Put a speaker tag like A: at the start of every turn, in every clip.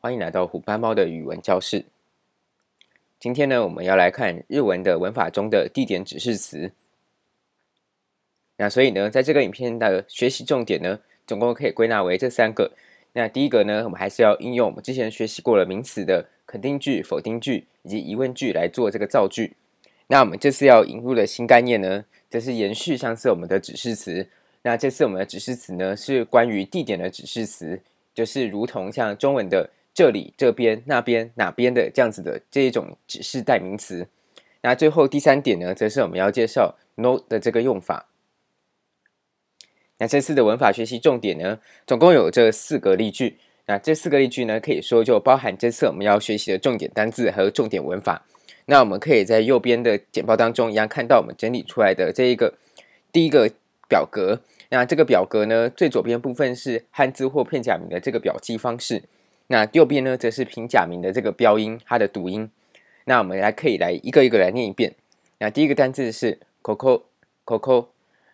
A: 欢迎来到虎斑猫的语文教室。今天呢，我们要来看日文的文法中的地点指示词。那所以呢，在这个影片的学习重点呢，总共可以归纳为这三个。那第一个呢，我们还是要应用我们之前学习过了名词的肯定句、否定句以及疑问句来做这个造句。那我们这次要引入的新概念呢，则是延续上次我们的指示词。那这次我们的指示词呢，是关于地点的指示词，就是如同像中文的这里、这边、那边、哪边的这样子的这一种指示代名词。那最后第三点呢，则是我们要介绍 note 的这个用法。那这次的文法学习重点呢，总共有这四个例句。那这四个例句呢，可以说就包含这次我们要学习的重点单字和重点文法。那我们可以在右边的简报当中一样看到我们整理出来的这一个第一个表格。那这个表格呢，最左边部分是汉字或片假名的这个表记方式，那右边呢，则是平假名的这个标音，它的读音。那我们来可以来一个一个来念一遍。那第一个单字是 coco，coco。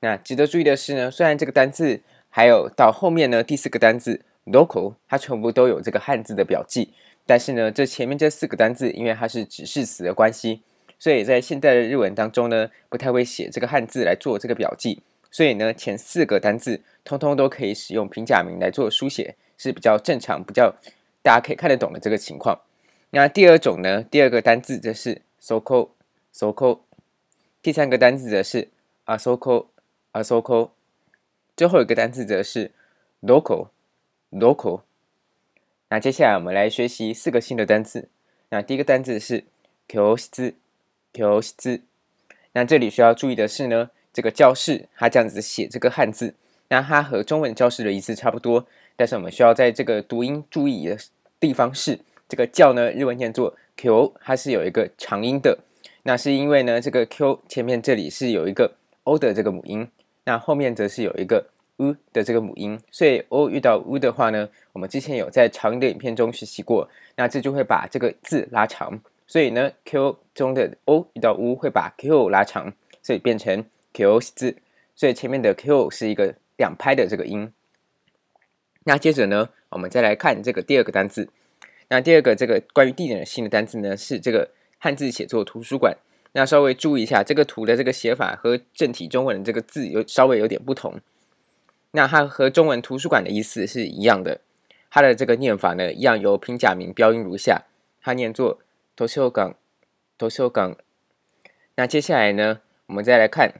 A: 那值得注意的是呢，虽然这个单字还有到后面呢，第四个单字 local，它全部都有这个汉字的表记，但是呢，这前面这四个单字因为它是指示词的关系，所以在现代的日文当中呢，不太会写这个汉字来做这个表记。所以呢，前四个单字通通都可以使用平假名来做书写，是比较正常、比较大家可以看得懂的这个情况。那第二种呢，第二个单字则是 soko，soko。第三个单字则是 asoko，asoko。最后一个单字则是 “local”，“local”。那接下来我们来学习四个新的单字。那第一个单字是 k o s t k o s t。那这里需要注意的是呢。这个教室，它这样子写这个汉字，那它和中文教室的意思差不多，但是我们需要在这个读音注意的地方是，这个教呢，日文念作 Q，它是有一个长音的，那是因为呢，这个 Q 前面这里是有一个 O 的这个母音，那后面则是有一个 U 的这个母音，所以 O 遇到 U 的话呢，我们之前有在长音的影片中学习过，那这就会把这个字拉长，所以呢，Q 中的 O 遇到 U 会把 Q 拉长，所以变成。Q 字，所以前面的 Q 是一个两拍的这个音。那接着呢，我们再来看这个第二个单字。那第二个这个关于地点的新的单字呢，是这个汉字写作图书馆。那稍微注意一下，这个图的这个写法和正体中文的这个字有稍微有点不同。那它和中文图书馆的意思是一样的，它的这个念法呢，一样由平假名标音如下，它念作图书馆，图书馆。那接下来呢，我们再来看。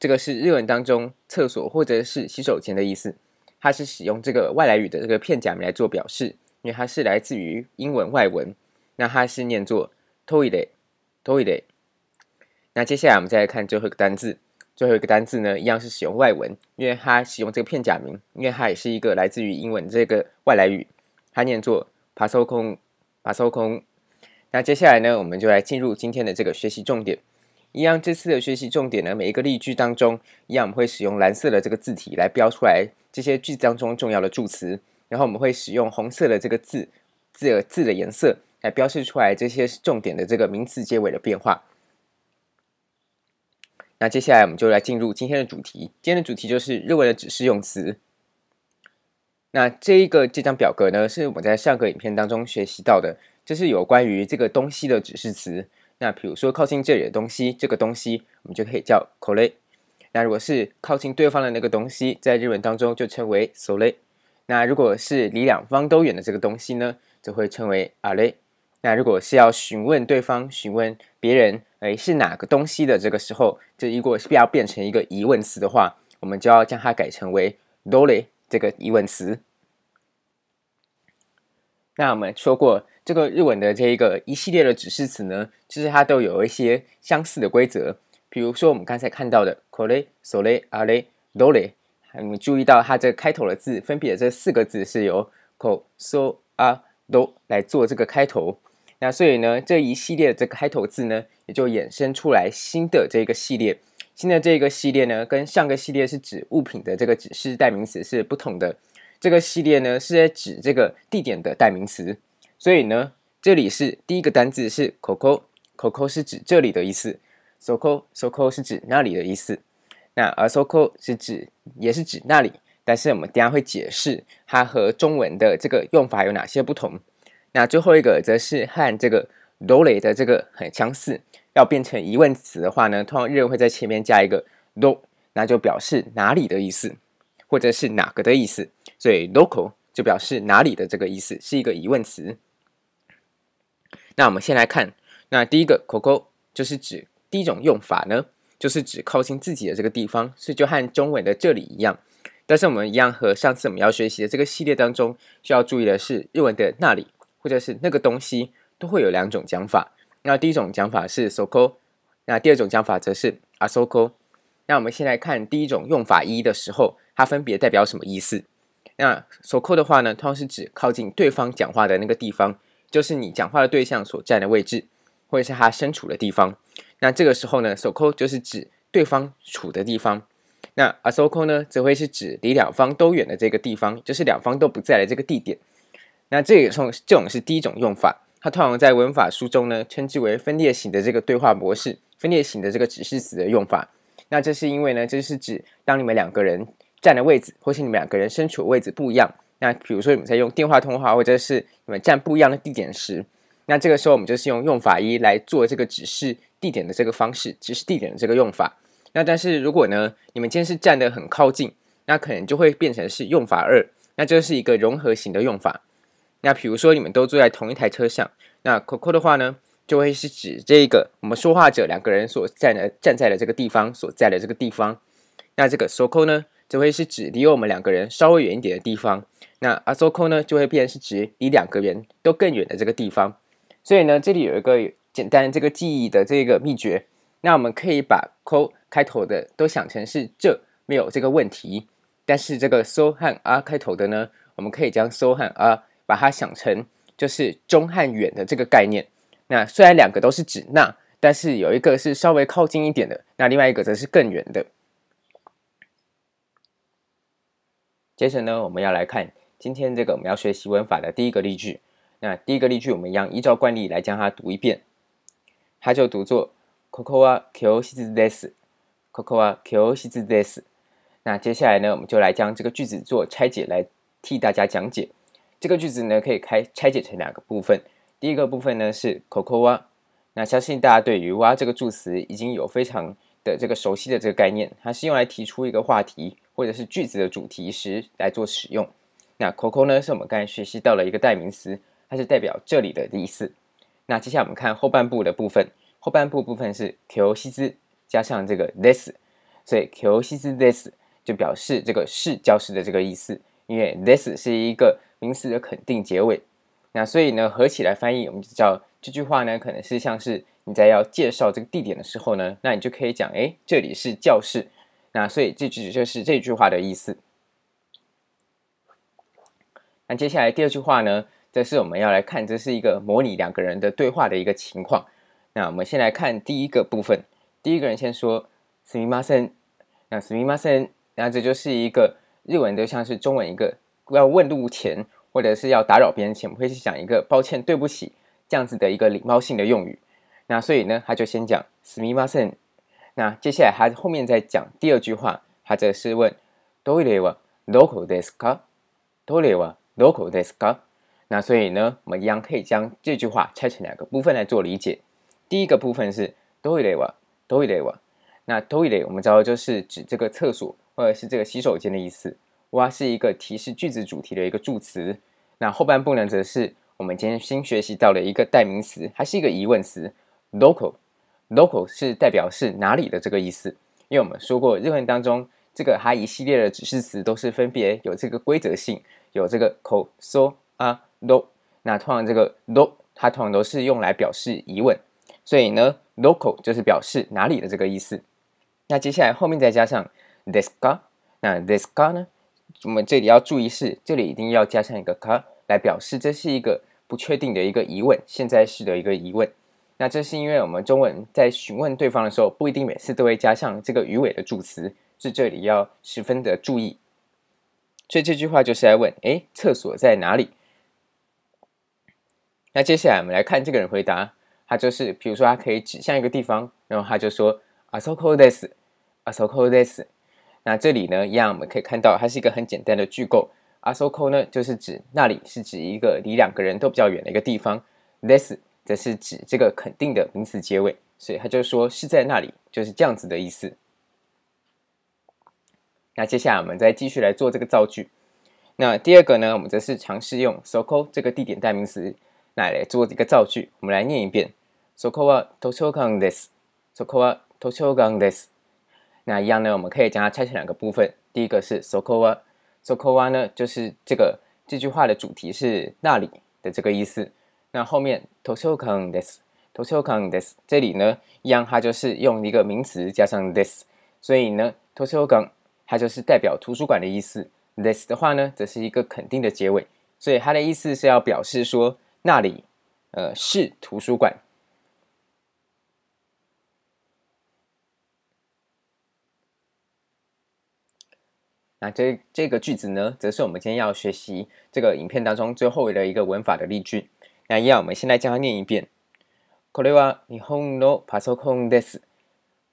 A: 这个是日文当中厕所或者是洗手间的意思，它是使用这个外来语的这个片假名来做表示，因为它是来自于英文外文，那它是念作 toilet，toilet。那接下来我们再来看最后一个单字，最后一个单字呢，一样是使用外文，因为它使用这个片假名，因为它也是一个来自于英文这个外来语，它念作パソコン，パソコン。那接下来呢，我们就来进入今天的这个学习重点。 一样，这次的学习重点呢，每一个例句当中，一样我们会使用蓝色的这个字体来标出来这些句子当中重要的助词，然后我们会使用红色的这个字字字的颜色来标示出来这些重点的这个名词结尾的变化。那接下来我们就来进入今天的主题，今天的主题就是日文的指示用词。那这一个这张表格呢，是我在上个影片当中学习到的，这是有关于这个东西的指示词。那比如说靠近这里的东西，这个东西我们就可以叫これ。那如果是靠近对方的那个东西，在日文当中就称为それ。那如果是离两方都远的这个东西呢，则会称为あれ。那如果是要询问对方、询问别人，哎，是哪个东西的这个时候，这如果是要变成一个疑问词的话，我们就要将它改成为どれ这个疑问词。 那我们说过。这个日文的这一个一系列的指示词呢，其实它都有一些相似的规则。比如说我们刚才看到的これ、それ、あれ、どれ，你们注意到它这开头的字分别的这四个字是由こ、そ、あ、ど来做这个开头。那所以呢，这一系列的这个开头字呢，也就衍生出来新的这个系列。新的这个系列呢，跟上个系列是指物品的这个指示代名词是不同的。 这个系列呢，是在指这个地点的代名词。所以呢，这里是第一个单字是ここ，ここ是指这里的意思。そこ，そこ是指那里的意思。那あそこ是指也是指那里，但是我们等下会解释它和中文的这个用法有哪些不同。 那最后一个则是和这个どれ的这个很相似，要变成疑问词的话呢，通常日文会在前面加一个ど，那就表示哪里的意思，或者是哪个的意思。 所以どこ就表示哪里的这个意思，是一个疑问词。那我们先来看，那第一个ここ就是指第一种用法呢，就是指靠近自己的这个地方，所以就和中文的这里一样。但是我们一样和上次我们要学习的这个系列当中需要注意的是，日文的那里或者是那个东西都会有两种讲法。那第一种讲法是そこ，那第二种讲法则是あそこ。那我们先来看第一种用法一的时候，它分别代表什么意思？ 那そこ的话呢，通常是指靠近对方讲话的那个地方，就是你讲话的对象所站的位置，或者是他身处的地方。那这个时候呢，そこ就是指对方处的地方。那あそこ呢，则会是指离两方都远的这个地方，就是两方都不在的这个地点。那这个从这种是第一种用法，它通常在文法书中呢，称之为分裂型的这个对话模式，分裂型的这个指示词的用法。那这是因为呢，这是指当你们两个人 站的位置，或是你们两个人身处的位置不一样。那比如说你们在用电话通话，或者是你们站不一样的地点时，那这个时候我们就是用用法一来做这个指示地点的这个方式，指示地点的这个用法。那但是如果呢，你们今天是站得很靠近，那可能就会变成是用法二，那这是一个融合型的用法。那比如说你们都坐在同一台车上，那ここ的话呢，就会是指这个我们说话者两个人所站的站在的这个地方所在的这个地方。那这个そこ呢， 则会是指离我们两个人稍微远一点的地方。那あそこ呢，就会变成是指离两个人都更远的这个地方。所以呢，这里有一个简单这个记忆的这个秘诀。那我们可以把こ开头的都想成是这没有这个问题。但是这个そ和あ开头的呢，我们可以将そ和あ把它想成就是中和远的这个概念。那虽然两个都是指那，但是有一个是稍微靠近一点的，那另外一个则是更远的。 接着呢，我们要来看今天这个我们要学习文法的第一个例句。那第一个例句，我们一样依照惯例来将它读一遍，它就读作“ここは教室です”。ここは教室です。那接下来呢，我们就来将这个句子做拆解，来替大家讲解。这个句子呢，可以开拆解成两个部分。第一个部分呢是ここは，那相信大家对于“は”这个助词已经有非常的这个熟悉的这个概念，它是用来提出一个话题 或者是句子的主题时来做使用。那ここ呢，是我们刚才学习到了一个代名词，它是代表这里的意思。那接下来我们看后半部的部分，后半部部分是教室加上这个です，所以教室です就表示这个是教室的这个意思，因为です是一个名词的肯定结尾。那所以呢，合起来翻译，我们就叫这句话呢，可能是像是你在要介绍这个地点的时候呢，那你就可以讲，哎，这里是教室。 那所以这句就是这句话的意思。那接下来第二句话呢，则是我们要来看，这是一个模拟两个人的对话的一个情况。那我们先来看第一个部分，第一个人先说“すみません”，那“すみません”，那这就是一个日文就像是中文一个要问路前。或者是要打扰别人前，我们会去讲一个抱歉、对不起这样子的一个礼貌性的用语。那所以呢，他就先讲すみません。 那接下来他后面再讲第二句话，他则是问トイレはどこですか？トイレはどこですか？那所以呢，我们一样可以将这句话拆成两个部分来做理解。第一个部分是トイレはトイレは。那トイレ我们知道就是指这个厕所或者是这个洗手间的意思。哇，是一个提示句子主题的一个助词。那后半部呢，则是我们今天新学习到的一个代名词，还是一个疑问词。どこど こ是代表是哪里的这个意思。因为我们说过，日文当中这个它一系列的指示词都是分别有这个规则性，有这个こそあど。那通常这个ど它通常都是用来表示疑问，所以呢，どこ就是表示哪里的这个意思。那接下来后面再加上ですか，那ですか呢？我们这里要注意是，这里一定要加上一个か来表示这是一个不确定的一个疑问，现在式的一个疑问。 那这是因为我们中文在询问对方的时候，不一定每次都会加上这个鱼尾的助词，是这里要十分的注意。所以这句话就是来问：哎，厕所在哪里？那接下来我们来看这个人回答，他就是，比如说他可以指向一个地方，然后他就说：あそこです，あそこです。那这里呢，一样我们可以看到，它是一个很简单的句构。 あそこ呢，就是指那里，是指一个离两个人都比较远的一个地方。です 则是指这个肯定的名词结尾，所以他就说是在那里，就是这样子的意思。那接下来我们再继续来做这个造句。那第二个呢，我们则是尝试用そこ这个地点代名词来来做一个造句。我们来念一遍：そこは图书馆です。そこは图书馆です。那一样呢，我们可以将它拆成两个部分。第一个是そこは。そこは呢，就是这个这句话的主题是那里的这个意思。 那后面図书馆です，图书馆です，这里呢一样，它就是用一个名词加上です，所以呢图书馆它就是代表图书馆的意思。です的话呢，则是一个肯定的结尾，所以它的意思是要表示说那里呃是图书馆。那这这个句子呢，则是我们今天要学习这个影片当中最后的一个文法的例句。 那一样，我们先来将它念一遍。これは日本のパソコンです。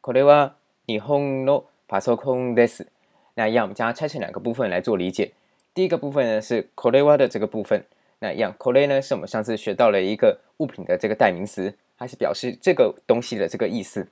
A: これは日本のパソコンです。那一样，我们将它拆成两个部分来做理解。第一个部分呢是これは的这个部分。那一样，これ呢是我们上次学到了一个物品的这个代名词，它是表示这个东西的这个意思。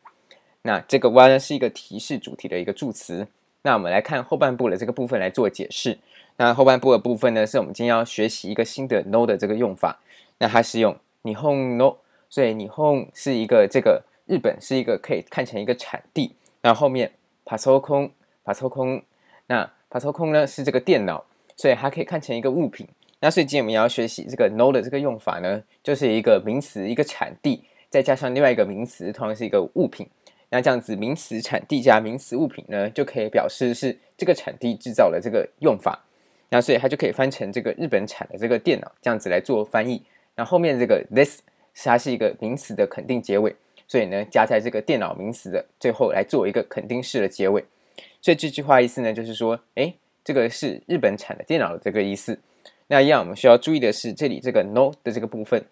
A: 那这个は呢是一个提示主题的一个助词。那我们来看后半部的这个部分来做解释。那后半部的部分呢，是我们今天要学习一个新的 no 的这个用法。 那它是用日本 no，所以日本是一个这个日本是一个可以看成一个产地。那后面パソコンパソコン，那パソコン呢是这个电脑，所以它可以看成一个物品。那所以今天我们要学习这个 no 的这个用法呢，就是一个名词一个产地，再加上另外一个名词，同样是一个物品。那这样子，名词产地加名词物品呢，就可以表示是这个产地制造的这个用法。那所以它就可以翻成这个日本产的这个电脑，这样子来做翻译。 那后面这个 this 是它是一个名词的肯定结尾，所以呢加在这个电脑名词的最后来做一个肯定式的结尾。所以这句话意思呢就是说，诶，这个是日本产的电脑的这个意思。那一样我们需要注意的是，这里这个 no 的这个部分。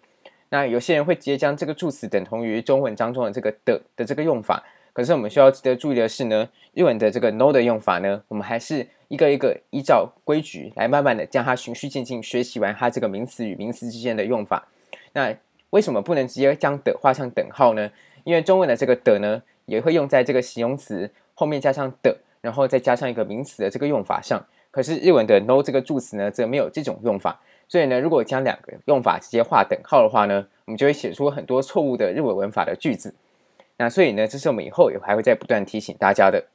A: 那有些人会直接将这个助词等同于中文当中的这个的的这个用法，可是我们需要值得注意的是呢，日文的这个 no 的用法呢，我们还是一个一个依照规矩来慢慢的将它循序渐进学习完它这个名词与名词之间的用法。那为什么不能直接将的画上等号呢？因为中文的这个的呢，也会用在这个形容词后面加上的，然后再加上一个名词的这个用法上。可是日文的 no 这个助词呢，则没有这种用法。所以呢，如果将两个用法直接画等号的话呢，我们就会写出很多错误的日文文法的句子。那所以呢，这是我们以后也还会再不断提醒大家的。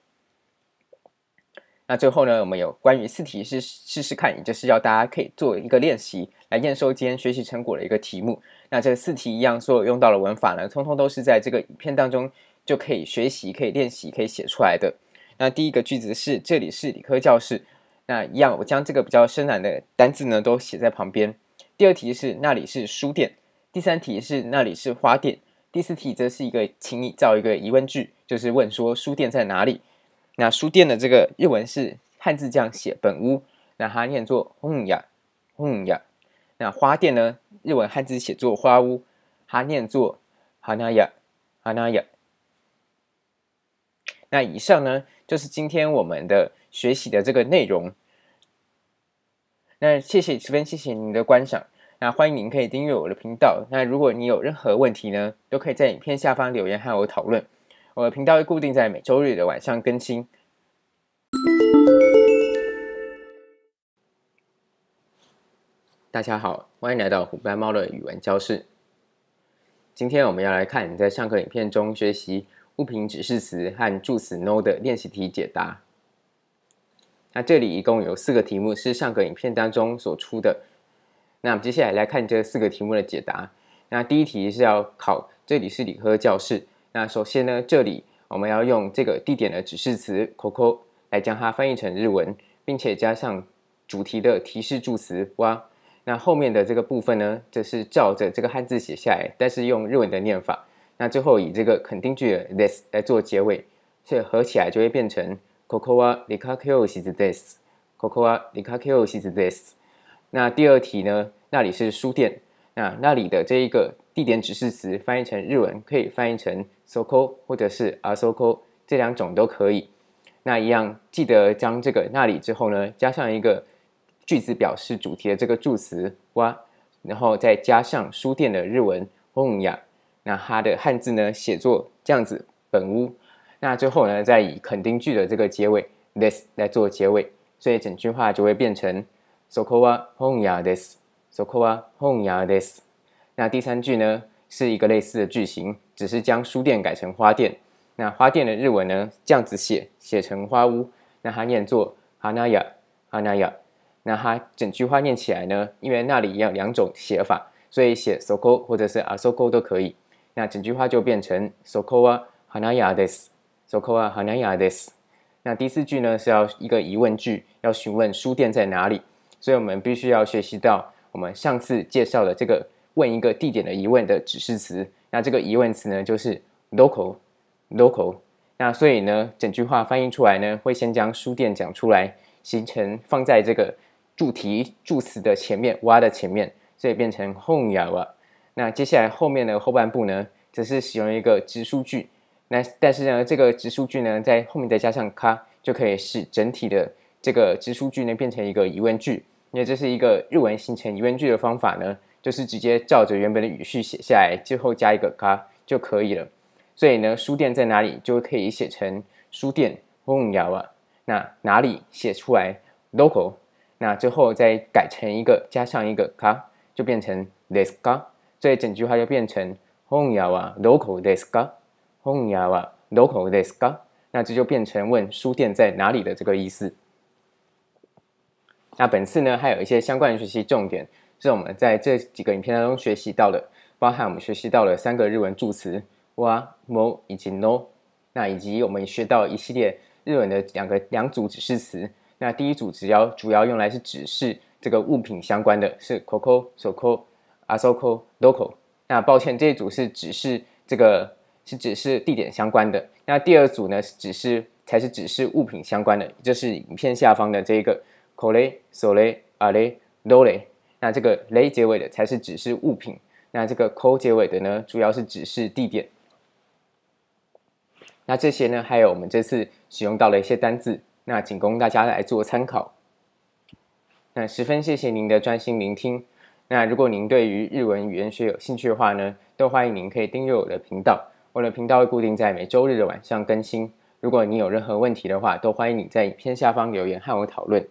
A: 那最后呢，我们有关于四题是试试看，也就是要大家可以做一个练习来验收今天学习成果的一个题目。那这四题一样，所有用到的文法呢，通通都是在这个影片当中就可以学习、可以练习、可以写出来的。那第一个句子是：这里是理科教室。那一样，我将这个比较深难的单字呢都写在旁边。第二题是那里是书店，第三题是那里是花店，第四题则是一个请你造一个疑问句，就是问说书店在哪里？那书店的这个日文是汉字这样写本屋，那它念作本屋，本屋。那花店呢，日文汉字写作花屋，它念作花屋，花屋。那以上呢，就是今天我们的学习的这个内容。那谢谢，十分谢谢您的观赏。那欢迎您可以订阅我的频道。那如果你有任何问题呢，都可以在影片下方留言和我讨论。我的频道会固定在每周日的晚上更新。大家好，欢迎来到虎斑猫的语文教室。今天我们要来看你在上课影片中学习。物品指示词和助词 no 的练习题解答。那这里一共有四个题目是上个影片当中所出的。那我们接下来来看这四个题目的解答。那第一题是要考这里是理科教室。那首先呢，这里我们要用这个地点的指示词 “coco” 来将它翻译成日文，并且加上主题的提示助词哇。那后面的这个部分呢，则是照着这个汉字写下来，但是用日文的念法。那最后以这个肯定句的 this 来做结尾，所以合起来就会变成 Koko wa rikakyo desu。Koko wa rikakyo desu。那第二题呢，那里是书店。那那里的这一个地点指示词翻译成日文可以翻译成 soko 或者是 asoko，这两种都可以。那一样记得将这个那里之后呢，加上一个 句子表示主题的这个助词哇，然后再加上书店的日文本屋，那它的汉字呢写作这样子本屋。那最后呢，再以肯定句的这个结尾 this 来做结尾，所以整句话就会变成そこは本屋です。 そこは本屋です。那第三句呢是一个类似的句型，只是将书店改成花店。那花店的日文呢这样子写，写成花屋，那它念作花屋，花屋。那它整句话念起来呢，因为那里有两种写法，所以写そこ或者是あそこ都可以。那整句话就变成そこは花屋です。そこは花屋です。那第四句呢是要一个疑问句，要询问书店在哪里，所以我们必须要学习到我们上次介绍的这个 问一个地点的疑问的指示词。那这个疑问词呢就是どこ、どこ。那所以呢，整句话翻译出来呢，会先将书店讲出来，形成放在这个。助题助词的前面，哇的前面，所以变成本屋は。那接下来后面的后半部呢，则是使用一个直述句。那但是呢，这个直述句呢，在后面再加上か，就可以使整体的这个直述句呢变成一个疑问句。因为这是一个日文形成疑问句的方法呢， 就是直接照着原本的语序写下来，最后加一个か就可以了。所以呢，书店在哪里就可以写成书店本屋は。那哪里写出来どこ？那最后再改成一个加上一个か，就变成ですか。所以整句话就变成本屋はどこですか？本屋はどこですか？那这就变成问书店在哪里的这个意思。那本次呢，还有一些相关的学习重点， 是我们在这几个影片当中学习到的，包含我们学习到了三个日文助词哇、も以及 no，那以及我们学到一系列日文的两个两组指示词。那第一组只要主要用来是指示这个物品相关的，是 “coco”、soko、asoko、doko。那抱歉，这一组是指示这个是指示地点相关的。那第二组呢，是指示才是指示物品相关的，就是影片下方的这一个 kore、sore、are、dore。那这个雷结尾的才是指示物品，那这个 ko 结尾的呢，主要是指示地点。那这些呢，还有我们这次使用到的一些单字。那仅供大家来做参考。那十分谢谢您的专心聆听。那如果您对于日文语言学有兴趣的话呢，都欢迎您可以订阅我的频道。我的频道会固定在每周日的晚上更新。如果你有任何问题的话，都欢迎你在影片下方留言和我讨论。